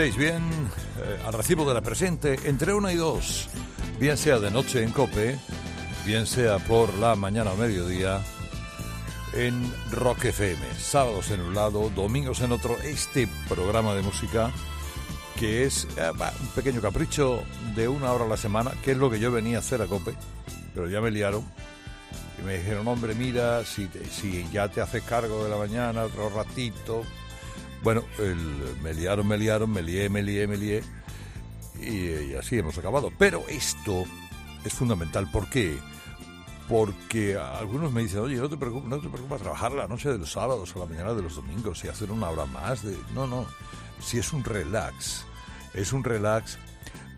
Estéis bien eh, al recibo de la presente entre una y dos, bien sea de noche en Cope, bien sea por la mañana o mediodía en Rock FM, sábados en un lado, domingos en otro, este programa de música que es eh, un pequeño capricho de una hora a la semana, que es lo que yo venía a hacer a Cope, pero ya me liaron. Y me dijeron, hombre, mira, si, si ya te haces cargo de la mañana, otro ratito, bueno, el, me liaron, me liaron, me lié, me lié, me lié. Y, así hemos acabado. Pero esto es fundamental. ¿Por qué? Porque algunos me dicen, oye, no te preocupes, no te preocupes trabajar la noche de los sábados o la mañana de los domingos y hacer una hora más. De... No, no. Si es un relax. Es un relax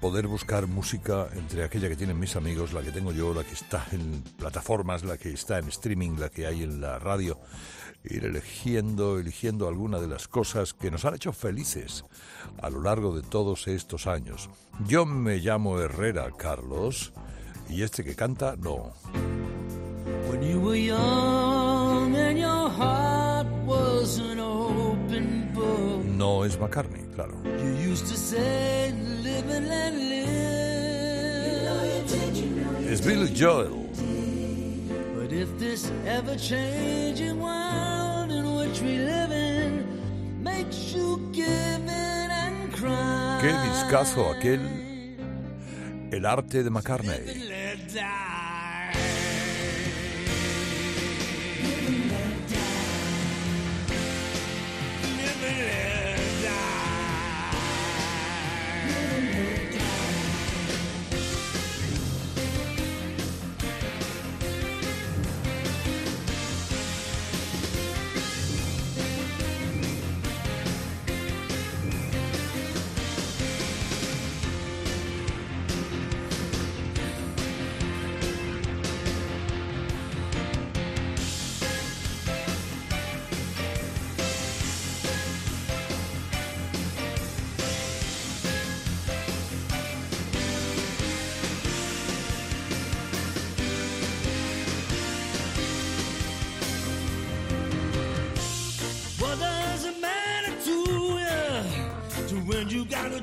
poder buscar música entre aquella que tienen mis amigos, la que tengo yo, la que está en plataformas, la que está en streaming, la que hay en la radio ir eligiendo, eligiendo alguna de las cosas que nos han hecho felices a lo largo de todos estos años. Yo me llamo Herrera Carlos y este que canta no. No es McCartney, claro. Es Bill Joel. If this ever changing world in which we live in makes you give in and cry. Qué discazo aquel El arte de McCartney.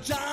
John.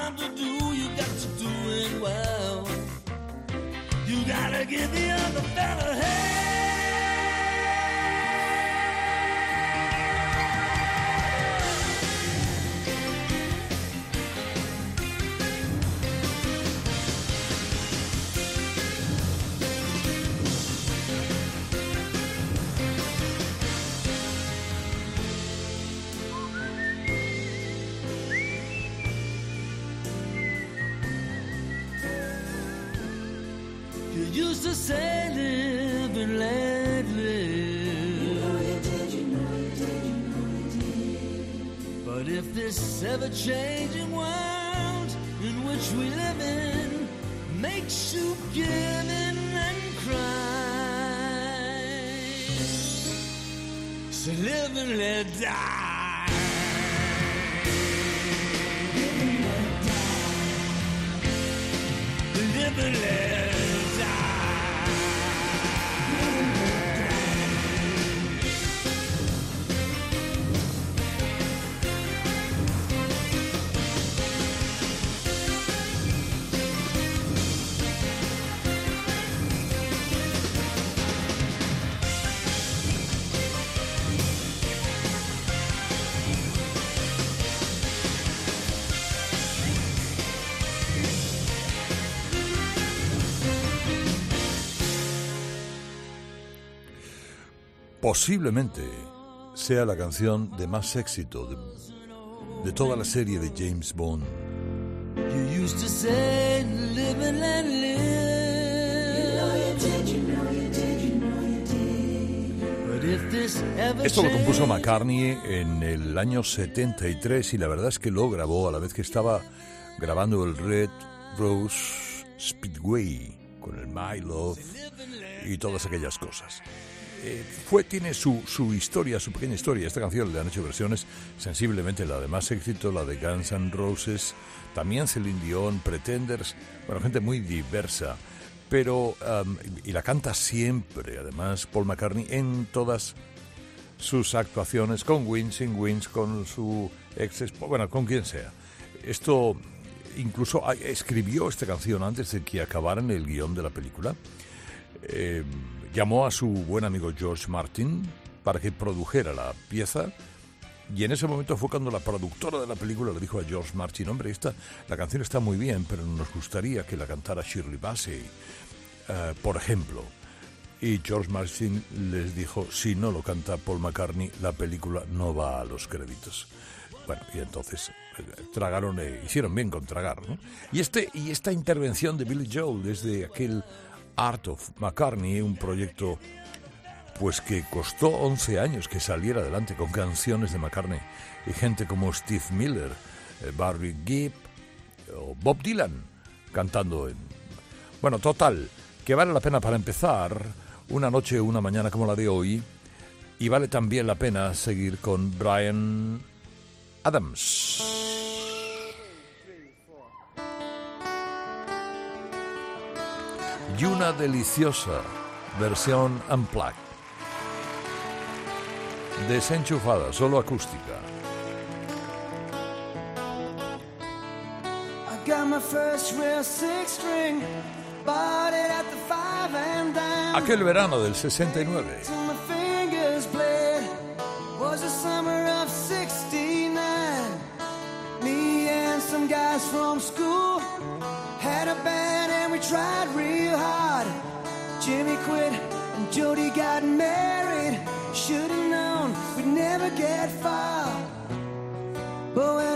Ever-changing world in which we live in makes you give in and cry. So live and let die. Live and let Posiblemente sea la canción de más éxito de, de toda la serie de James Bond. You used to say, live and let live. Esto lo compuso McCartney en el año 73 y la verdad es que lo grabó a la vez que estaba grabando el Red Rose Speedway con el My Love y todas aquellas cosas. Eh, fue, tiene su, su historia, su pequeña historia. Esta canción le han hecho versiones sensiblemente la de más éxito, la de Guns N' Roses, también Celine Dion, Pretenders, bueno, gente muy diversa. Pero, y la canta siempre, además, Paul McCartney en todas sus actuaciones con Wins, sin Wins, con su ex bueno, con quien sea. Esto incluso escribió esta canción antes de que acabaran el guion de la película. Eh, llamó a su buen amigo George Martin para que produjera la pieza. Y en ese momento fue cuando la productora de la película le dijo a George Martin, hombre, esta, la canción está muy bien, pero nos gustaría que la cantara Shirley Bassey, eh, por ejemplo. Y George Martin les dijo, si no lo canta Paul McCartney, la película no va a los créditos. Bueno, y entonces eh, tragaron, eh, hicieron bien con tragar, ¿no? Y, este, y esta intervención de Billy Joel desde aquel Art of McCartney, un proyecto pues que costó 11 años que saliera adelante con canciones de McCartney y gente como Steve Miller, eh, Barry Gibb o Bob Dylan cantando en... Bueno, total, que vale la pena para empezar una noche o una mañana como la de hoy y vale también la pena seguir con Brian Adams. Y una deliciosa versión unplugged, desenchufada, solo acústica. I got my first real six string, bought it at the five and dime. Aquel verano del 69. Till my fingers bled. Was the summer of '69. Me and some guys from school had a band and we tried real. Jimmy quit and Jody got married. Should've known we'd never get far. But when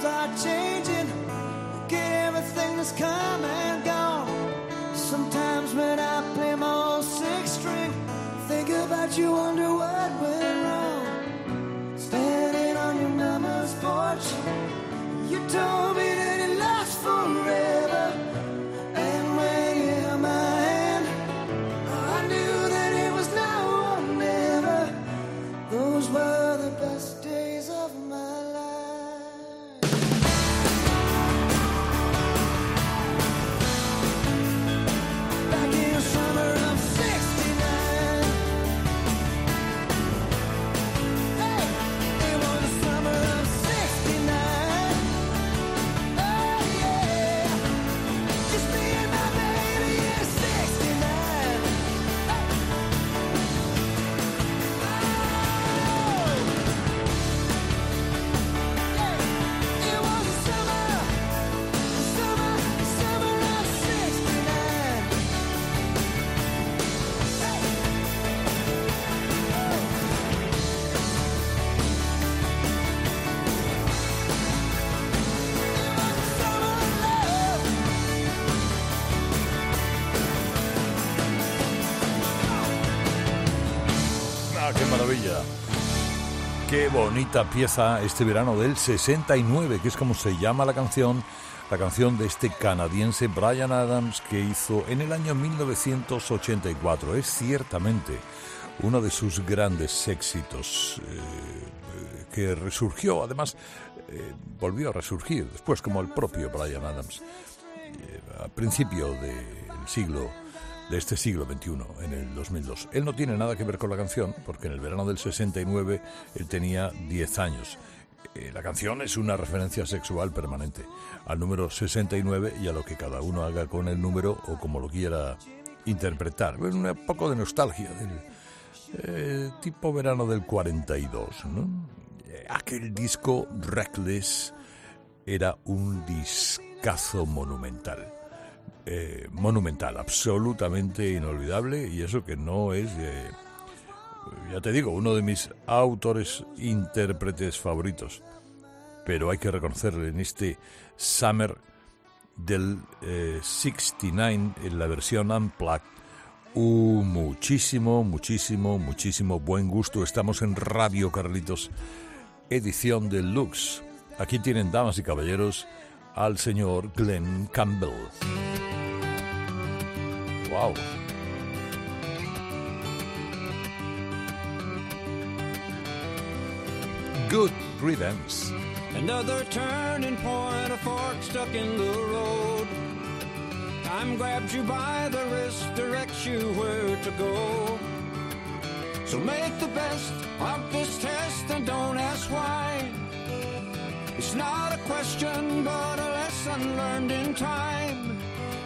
times are changing. Get everything that's come and gone. Sometimes when I play my old six string, think about you, wonder what went wrong. Standing on your mama's porch, you told me bonita pieza este verano del 69, que es como se llama la canción, la canción de este canadiense Brian Adams que hizo en el año 1984. Es ciertamente uno de sus grandes éxitos, eh, que resurgió, además, eh, volvió a resurgir después como el propio Brian Adams, eh, a principio del siglo de este siglo XXI, en el 2002. Él no tiene nada que ver con la canción, porque en el verano del 69 él tenía 10 años. Eh, la canción es una referencia sexual permanente al número 69 y a lo que cada uno haga con el número o como lo quiera interpretar. Un poco de nostalgia del eh, tipo verano del 42. Eh, aquel disco Reckless era un discazo monumental. Eh, monumental, absolutamente inolvidable y eso que no es, eh, ya te digo, uno de mis autores intérpretes favoritos. Pero hay que reconocerle en este Summer del 69, eh, en la versión Unplugged, un muchísimo, muchísimo, muchísimo buen gusto. Estamos en Radio Carlitos, edición deluxe. Aquí tienen, damas y caballeros, al señor Glenn Campbell. Wow. Good riddance. Another turning point, a fork stuck in the road. Time grabs you by the wrist, directs you where to go. So make the best of this test and don't ask why. It's not a question, but a lesson learned in time.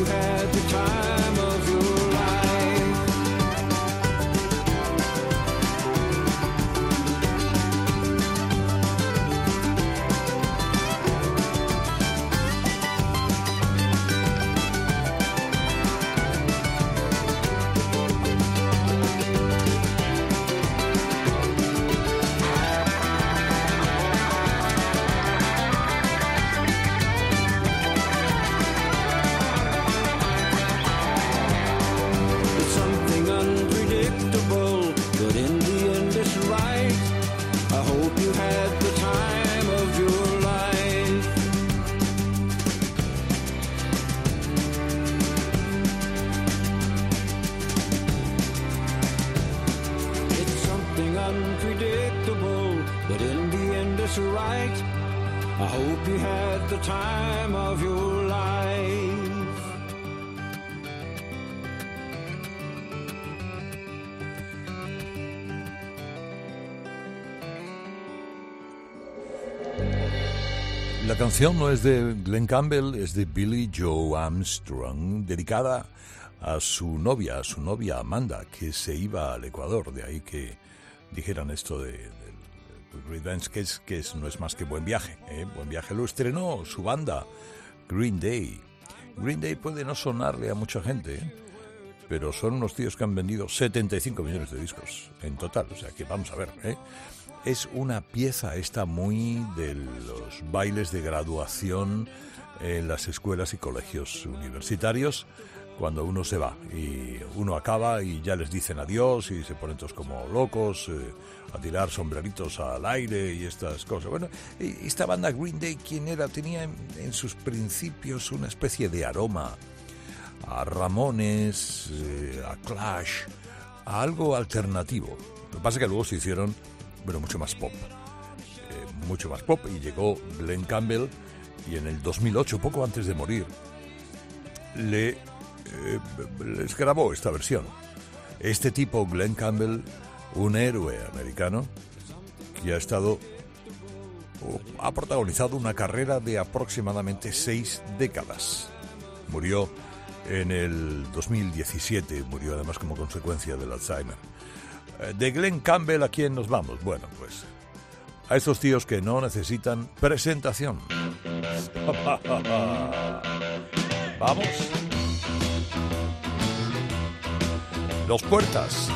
you had canción no es de Glenn Campbell, es de Billy Joe Armstrong, dedicada a su novia, a su novia Amanda, que se iba al Ecuador. De ahí que dijeran esto de, de- de que, es, que no es más que buen viaje. ¿eh? Buen viaje lo estrenó su banda, Green Day. Green Day puede no sonarle a mucha gente, ¿eh? pero son unos tíos que han vendido 75 millones de discos en total. O sea que vamos a ver. ¿eh? Es una pieza esta muy de los bailes de graduación en las escuelas y colegios universitarios cuando uno se va y uno acaba y ya les dicen adiós y se ponen todos como locos eh, a tirar sombreritos al aire y estas cosas. Bueno, esta banda Green Day, ¿quién era? Tenía en, en sus principios una especie de aroma a Ramones, eh, a Clash, a algo alternativo. Lo que pasa es que luego se hicieron, bueno, mucho más pop. Eh, mucho más pop y llegó Glenn Campbell y en el 2008, poco antes de morir, le, eh, les grabó esta versión. Este tipo, Glenn Campbell, un héroe americano que ha estado ha protagonizado una carrera de aproximadamente seis décadas. Murió en el 2017, murió además como consecuencia del Alzheimer. Eh, De Glenn Campbell, ¿a quién nos vamos? Bueno, pues a estos tíos que no necesitan presentación. Vamos. Los puertas.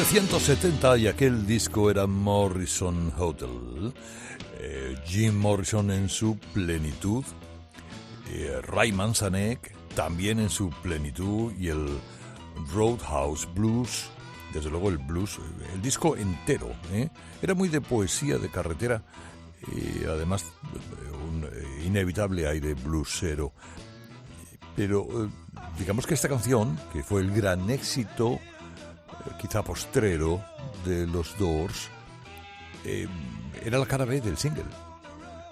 1970 y aquel disco era Morrison Hotel. Eh, Jim Morrison en su plenitud. eh, Ray Manzanek también en su plenitud. Y el Roadhouse Blues. Desde luego el blues. El disco entero. ¿eh? Era muy de poesía de carretera. Y además eh, un eh, inevitable aire bluesero. Pero digamos que esta canción, que fue el gran éxito quizá postrero de los Doors, eh, era la cara B del single.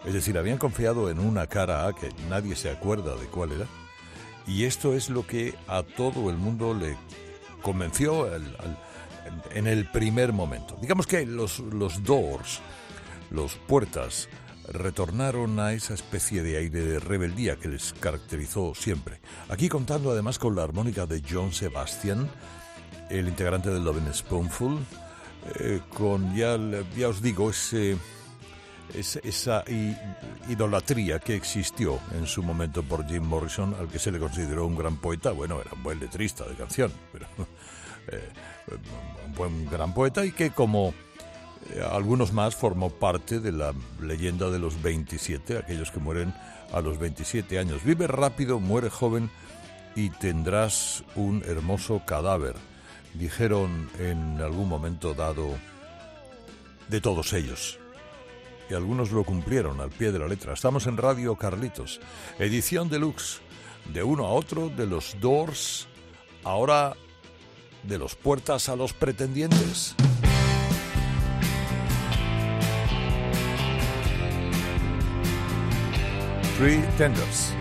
Es decir, habían confiado en una cara A que nadie se acuerda de cuál era Y esto es lo que a todo el mundo le convenció en el primer momento. Digamos que los, los Doors, los Puertas, retornaron a esa especie de aire de rebeldía que les caracterizó siempre. Aquí contando además con la armónica de John Sebastian, el integrante de Love Spoonful, eh, con ya, ya os digo, ese, esa idolatría que existió en su momento por Jim Morrison, al que se le consideró un gran poeta, bueno, era un buen letrista de canción, pero eh, un buen gran poeta y que como eh, algunos más formó parte de la leyenda de los 27, aquellos que mueren a los 27 años. Vive rápido, muere joven y tendrás un hermoso cadáver, dijeron en algún momento dado de todos ellos. Y algunos lo cumplieron al pie de la letra. Estamos en Radio Carlitos, edición deluxe, de uno a otro, de los Doors, ahora de los puertas a los pretendientes. Three Tenders.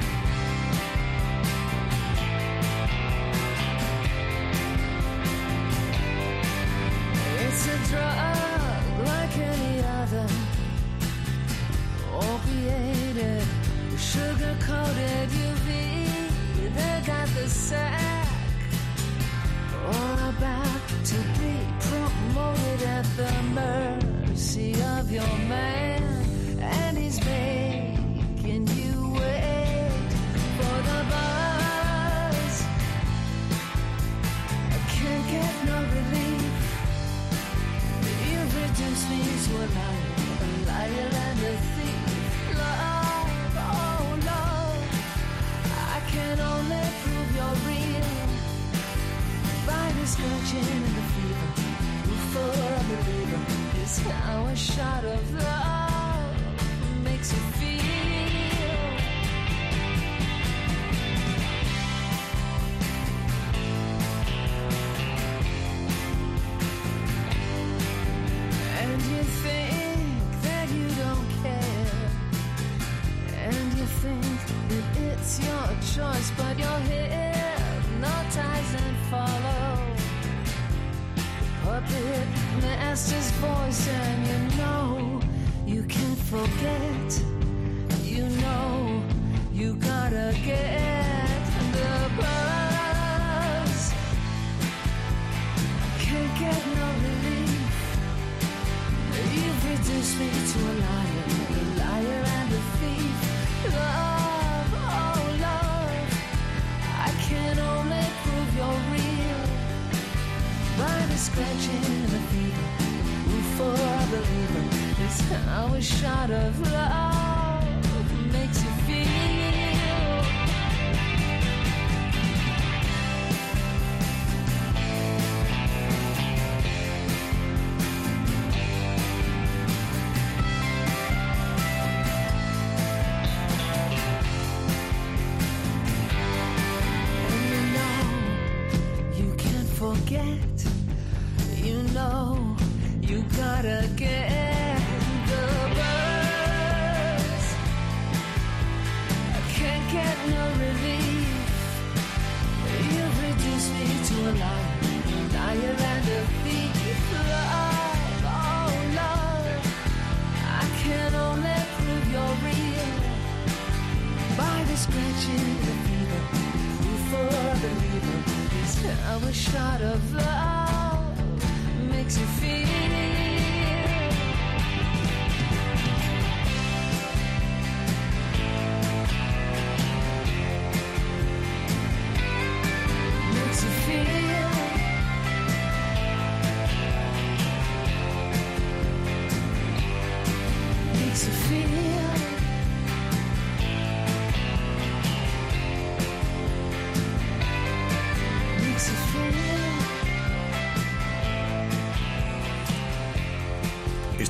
A shot of love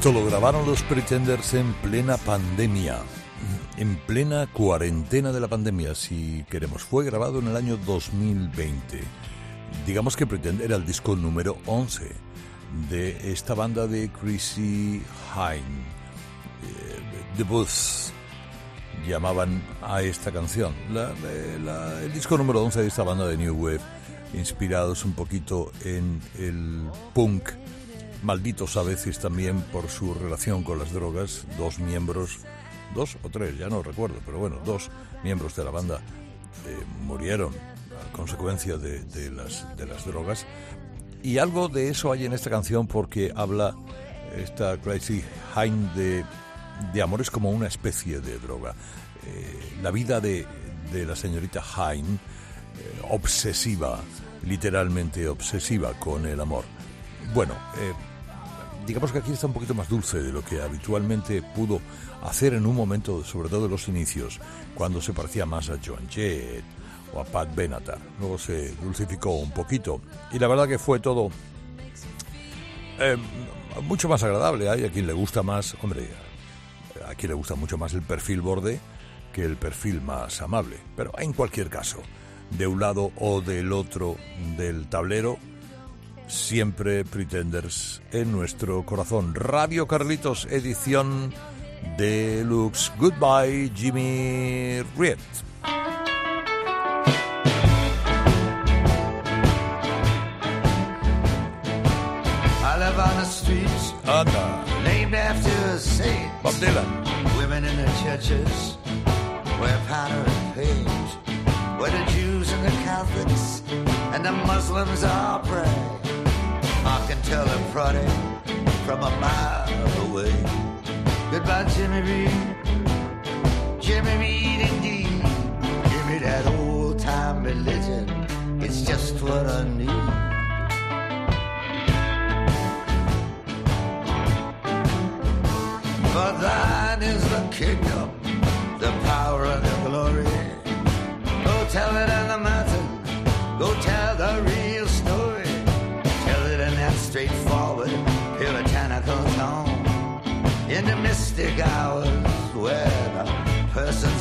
Esto lo grabaron los Pretenders en plena pandemia, en plena cuarentena de la pandemia, si queremos. Fue grabado en el año 2020. Digamos que Pretender era el disco número 11 de esta banda de Chrissy Hine, eh, The Booths. llamaban a esta canción. Eh, el disco número 11 de esta banda de New Wave, inspirados un poquito en el punk, malditos a veces también por su relación con las drogas, dos miembros, dos o tres, ya no recuerdo, pero bueno, dos miembros de la banda eh, murieron a consecuencia de, de las, de las drogas. Y algo de eso hay en esta canción porque habla esta Crazy Hein de, de amores como una especie de droga. Eh, la vida de, de la señorita Hein, eh, obsesiva, literalmente obsesiva con el amor. Bueno, eh, digamos que aquí está un poquito más dulce de lo que habitualmente pudo hacer en un momento, sobre todo en los inicios, cuando se parecía más a Joan Jett o a Pat Benatar. Luego se dulcificó un poquito y la verdad que fue todo eh, mucho más agradable. Hay a quien le gusta más, hombre, a quien le gusta mucho más el perfil borde que el perfil más amable. Pero en cualquier caso, de un lado o del otro del tablero, siempre Pretenders en nuestro corazón. Radio Carlitos, edición Deluxe. Goodbye, Jimmy Riet. I live on the streets Anda, named after a saint. Bob Dylan. Women in the churches wear powder and paint. Where the Jews and the Catholics and the Muslims all pray. Can tell a prodding from a mile away. Goodbye, Jimmy Reed. Jimmy Reed, indeed. Give me that old time religion. It's just what I need.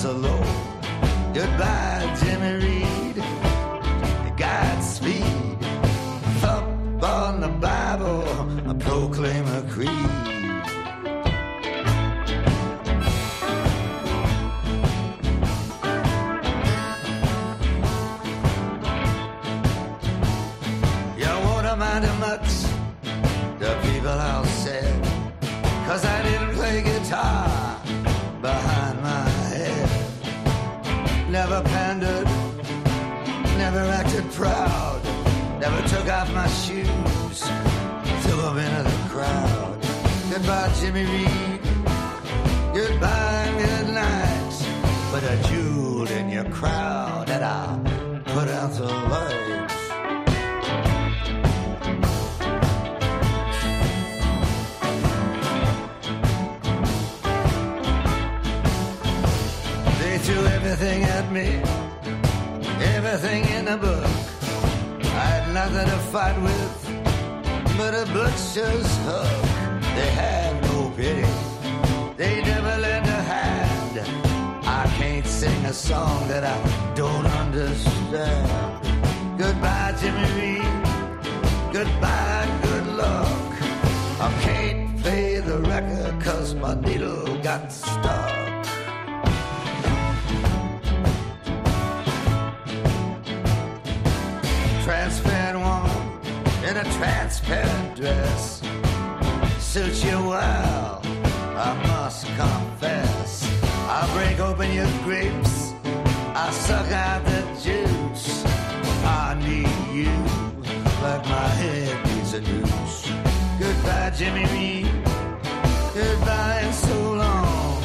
Alone. Goodbye, Jimmy Reed. Proud. Never took off my shoes, threw them into the crowd. Goodbye, Jimmy Reed. Goodbye good night. Put a jewel in your crowd and I'll put out the lights. They threw everything at me, everything in the book. I nothing to fight with but a butcher's hook. They had no pity, they never lent a hand. I can't sing a song that I don't understand. Goodbye, Jimmy Reed. Goodbye, good luck. I can't play the record cause my needle got stuck. Open your grapes. I suck out the juice. I need you like my head needs a noose. Goodbye, Jimmy Reed. Goodbye and so long.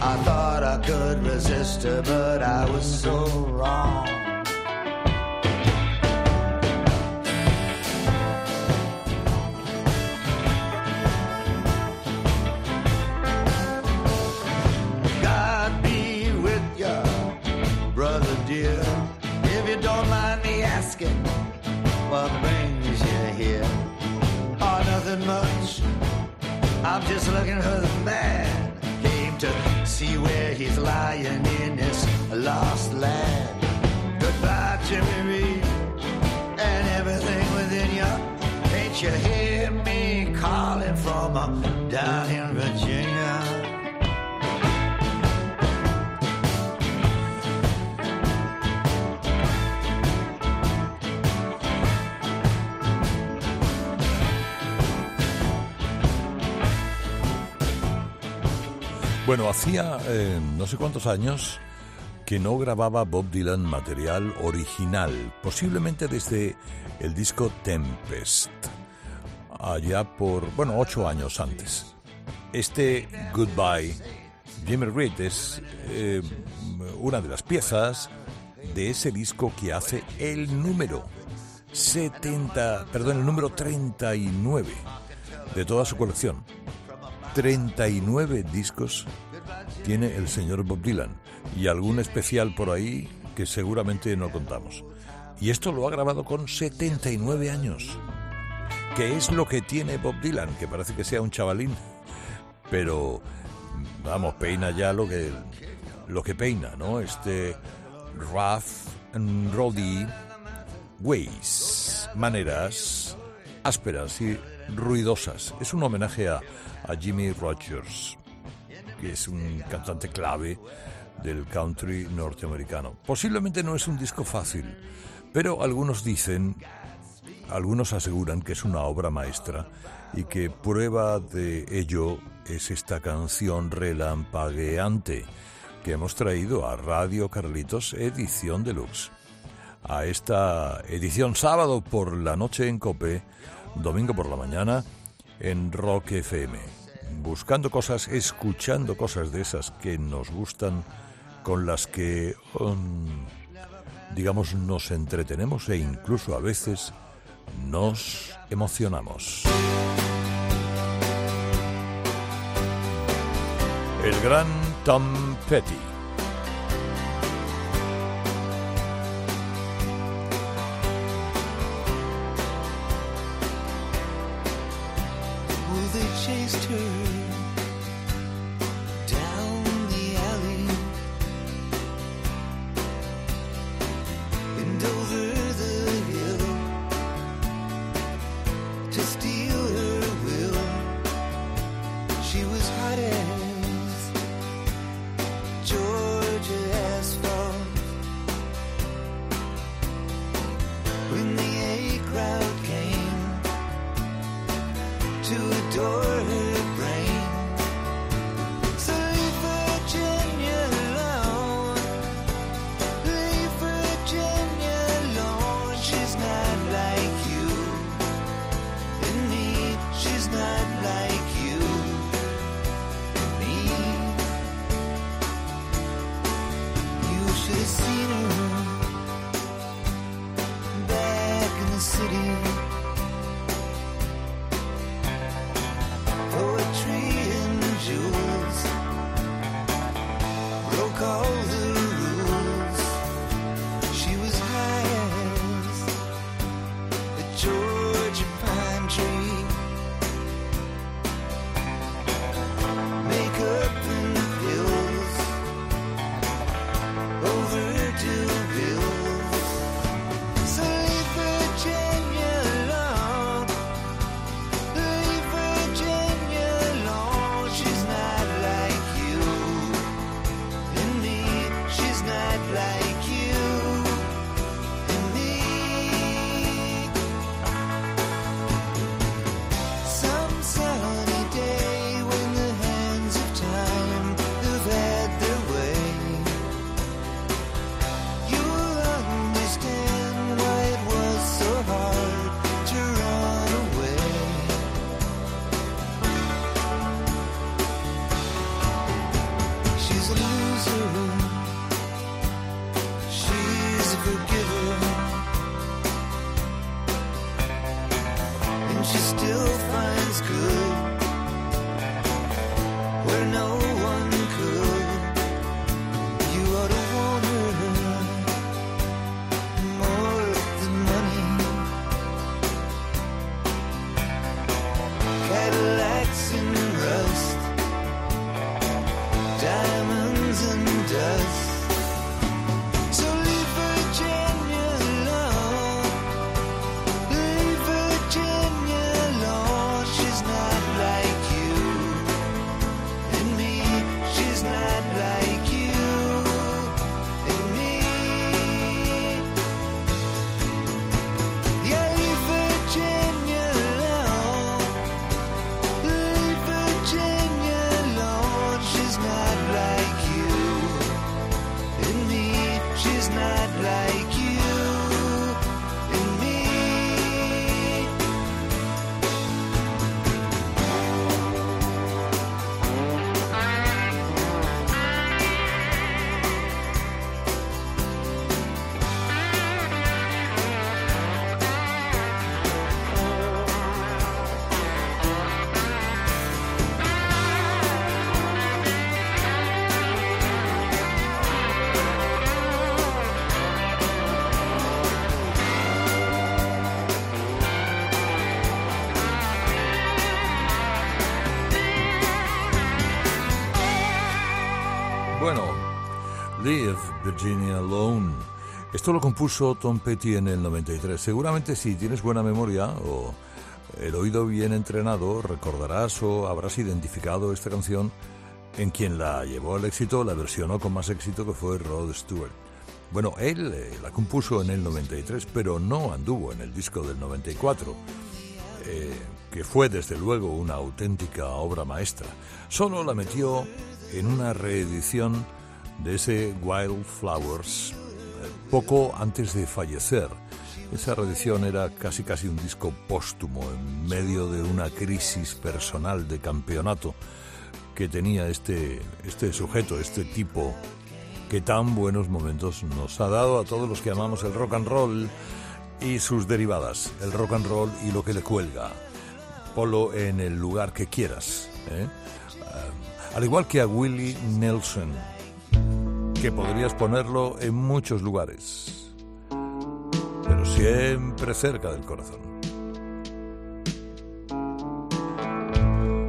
I thought I could resist her, but I was so wrong. I'm just looking for the man. Came to see where he's lying in this lost land. Goodbye, Jimmy Reed, and everything within you. Can't you hear me calling from uh, down in Virginia? Bueno, hacía eh, no sé cuántos años que no grababa Bob Dylan material original, posiblemente desde el disco Tempest, allá por, bueno, ocho años antes. Este Goodbye, Jimmy Reed es eh, una de las piezas de ese disco que hace el número 70, perdón, el número 39 de toda su colección. 39 discos tiene el señor Bob Dylan y algún especial por ahí que seguramente no contamos. Y esto lo ha grabado con 79 años. ¿Qué es lo que tiene Bob Dylan? Que parece que sea un chavalín, pero vamos, peina ya lo que lo que peina, ¿no? Este rough and roddy ways, maneras ásperas y ruidosas. Es un homenaje a, a Jimmy Rogers, que es un cantante clave del country norteamericano. Posiblemente no es un disco fácil, pero algunos dicen, algunos aseguran que es una obra maestra y que prueba de ello es esta canción relampagueante que hemos traído a Radio Carlitos Edición Deluxe. A esta edición sábado por la noche en Cope, domingo por la mañana en Rock FM. Buscando cosas, escuchando cosas de esas que nos gustan, con las que, um, digamos, nos entretenemos e incluso a veces nos emocionamos. El gran Tom Petty. Virginia Alone. Esto lo compuso Tom Petty en el 93. Seguramente si tienes buena memoria o el oído bien entrenado, recordarás o habrás identificado esta canción en quien la llevó al éxito, la versionó con más éxito que fue Rod Stewart. Bueno, él eh, la compuso en el 93, pero no anduvo en el disco del 94, eh, que fue desde luego una auténtica obra maestra. Solo la metió en una reedición de ese Wildflowers eh, poco antes de fallecer. Esa reedición era casi casi un disco póstumo en medio de una crisis personal de campeonato que tenía este, este sujeto, este tipo que tan buenos momentos nos ha dado a todos los que amamos el rock and roll y sus derivadas, el rock and roll y lo que le cuelga. Polo en el lugar que quieras. ¿eh? al igual que a Willie Nelson, que podrías ponerlo en muchos lugares, pero siempre cerca del corazón.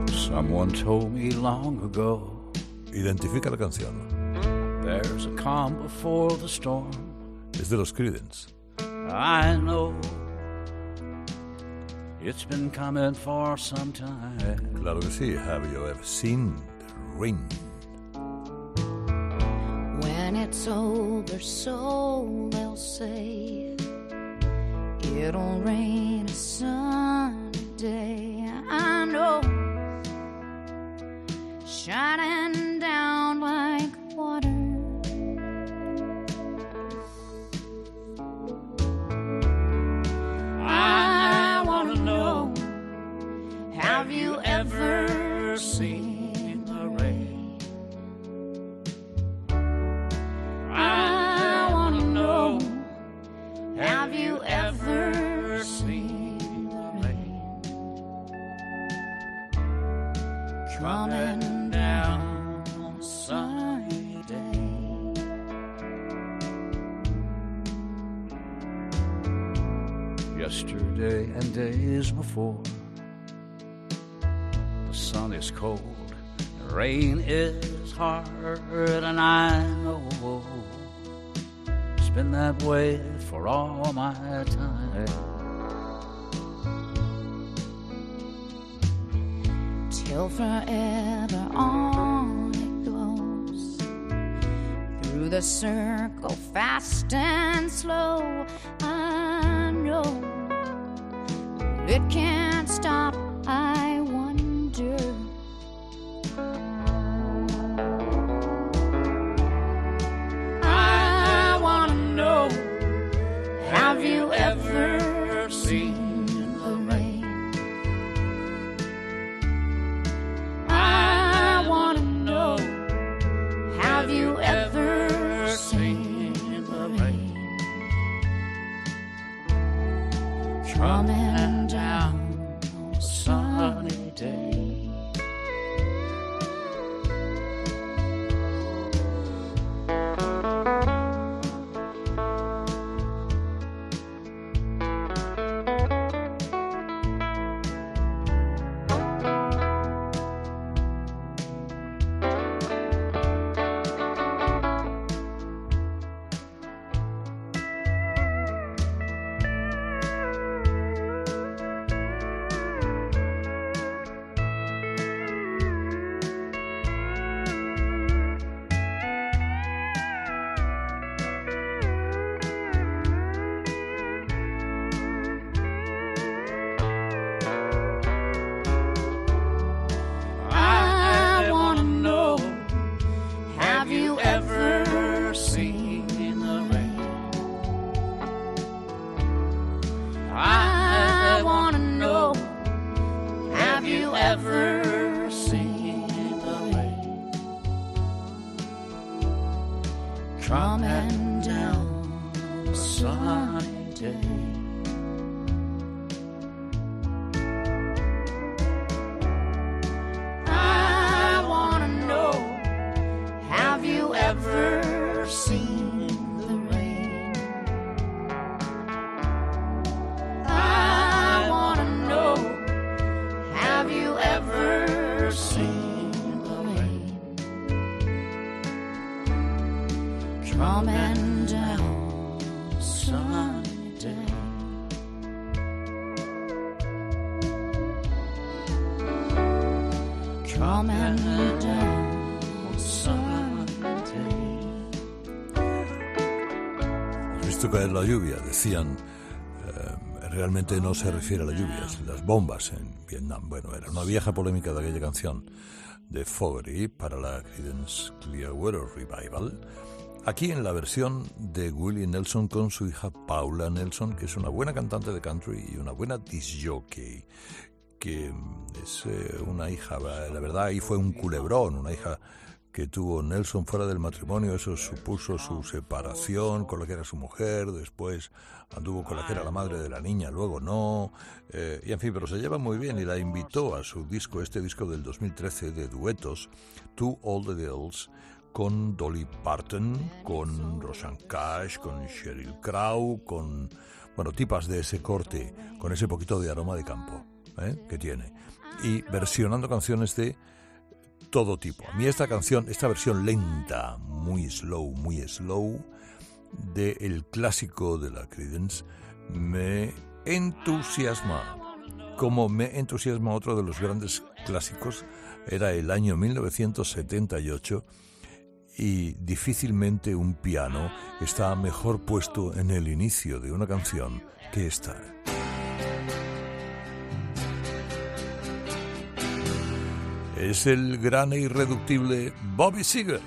Someone told me long ago Identifica la canción. there's a calm before the storm. Es de los Creedence. I know it's been coming for some time. Claro que sí. Have you ever seen the ring? When it's over, so they'll say it'll rain a sunny day. I know, shining stand. Visto caer la lluvia? Decían, eh, realmente no se refiere a la lluvia, es las bombas en Vietnam. Bueno, era una vieja polémica de aquella canción de Fogerty para la Creedence Clearwater Revival. Aquí en la versión de Willie Nelson con su hija Paula Nelson, que es una buena cantante de country y una buena disc jockey, que es eh, una hija, la verdad ahí fue un culebrón, una hija que tuvo Nelson fuera del matrimonio, eso supuso su separación con la que era su mujer, después anduvo con la que era la madre de la niña, luego no, eh, y en fin, pero se lleva muy bien y la invitó a su disco, este disco del 2013 de duetos, To All the Girls, con Dolly Parton, con Rosanne Cash, con Sheryl Crow, con, bueno, tipas de ese corte, con ese poquito de aroma de campo ¿eh? que tiene, y versionando canciones de todo tipo. A mí esta canción, esta versión lenta, muy slow, muy slow, del el clásico de la Creedence, me entusiasma. Como me entusiasma otro de los grandes clásicos, era el año 1978 y difícilmente un piano está mejor puesto en el inicio de una canción que esta. Es el gran e irreductible Bobby Seger.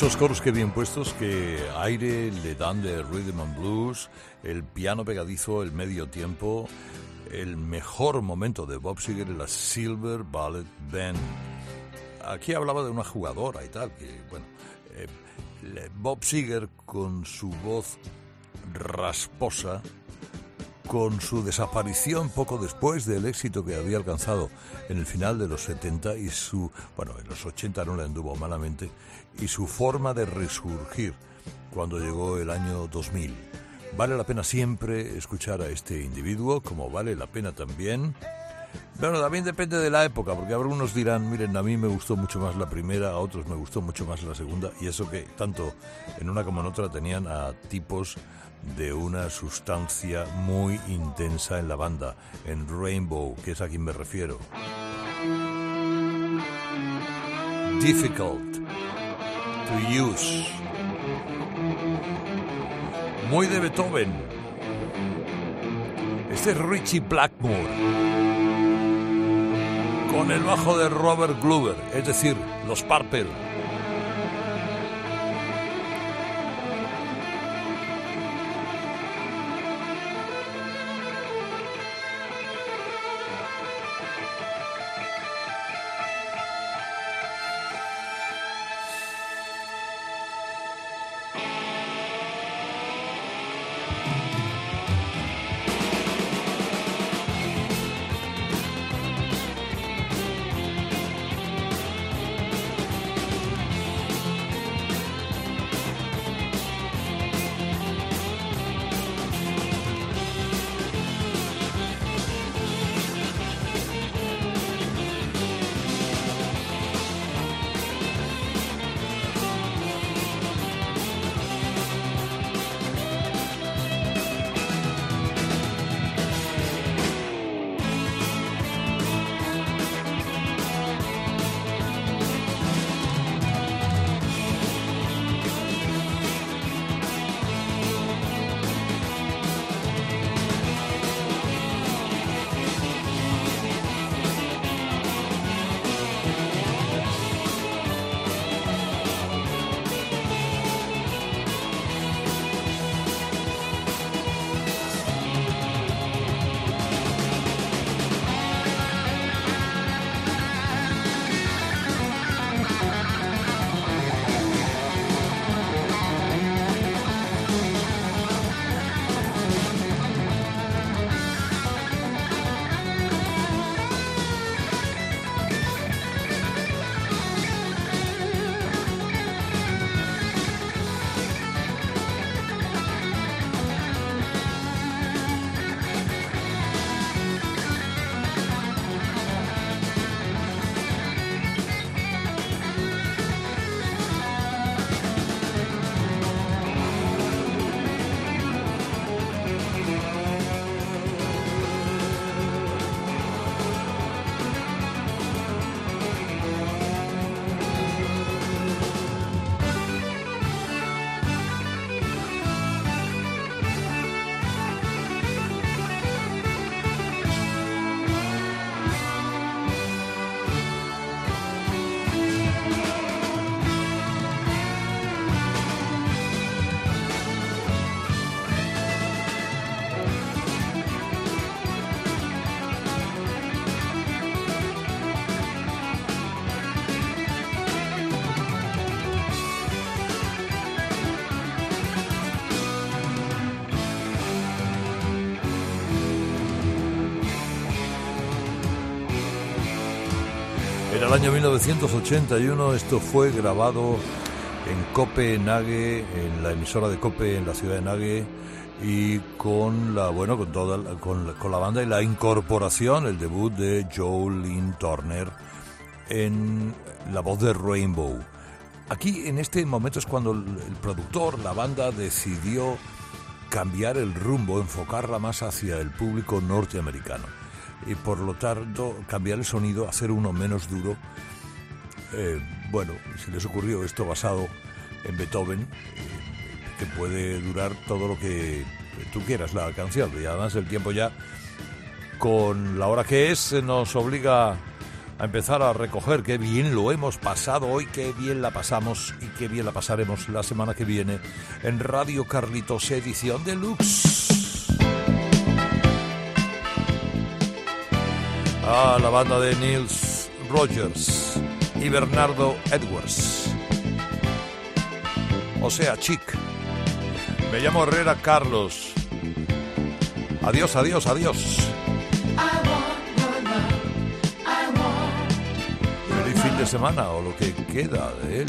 Esos coros que bien puestos que aire le dan de rhythm and blues, el piano pegadizo, el medio tiempo, el mejor momento de Bob Seger, la Silver Ballet Band. Aquí hablaba de una jugadora y tal, que bueno, eh, Bob Seger con su voz rasposa, con su desaparición poco después del éxito que había alcanzado en el final de los 70 y su, bueno, en los 80 no le anduvo malamente, y su forma de resurgir cuando llegó el año 2000. Vale la pena siempre escuchar a este individuo, como vale la pena también bueno, también depende de la época, porque algunos dirán, miren, a mí me gustó mucho más la primera, a otros me gustó mucho más la segunda, y eso que tanto en una como en otra tenían a tipos de una sustancia muy intensa en la banda, en Rainbow, que es a quien me refiero. Difficult use. Muy de Beethoven. Este es Richie Blackmore con el bajo de Robert Glover, es decir, los Purple. El año 1981 esto fue grabado en Copenhague, en la emisora de Cope en la ciudad de Nague y con la bueno con toda con, con la banda y la incorporación, el debut de Joe Lynn Turner en la voz de Rainbow. Aquí en este momento es cuando el productor, la banda decidió cambiar el rumbo, enfocarla más hacia el público norteamericano y por lo tanto cambiar el sonido, hacer uno menos duro. Eh, bueno, se les ocurrió esto basado en Beethoven, eh, que puede durar todo lo que tú quieras la canción y además el tiempo ya con la hora que es nos obliga a empezar a recoger qué bien lo hemos pasado hoy, qué bien la pasamos y qué bien la pasaremos la semana que viene en Radio Carlitos edición deluxe. A la banda de Nils Rogers y Bernardo Edwards. o sea, chic. Me llamo Herrera Carlos. Adiós, adiós, adiós. Feliz fin de semana o lo que queda de él.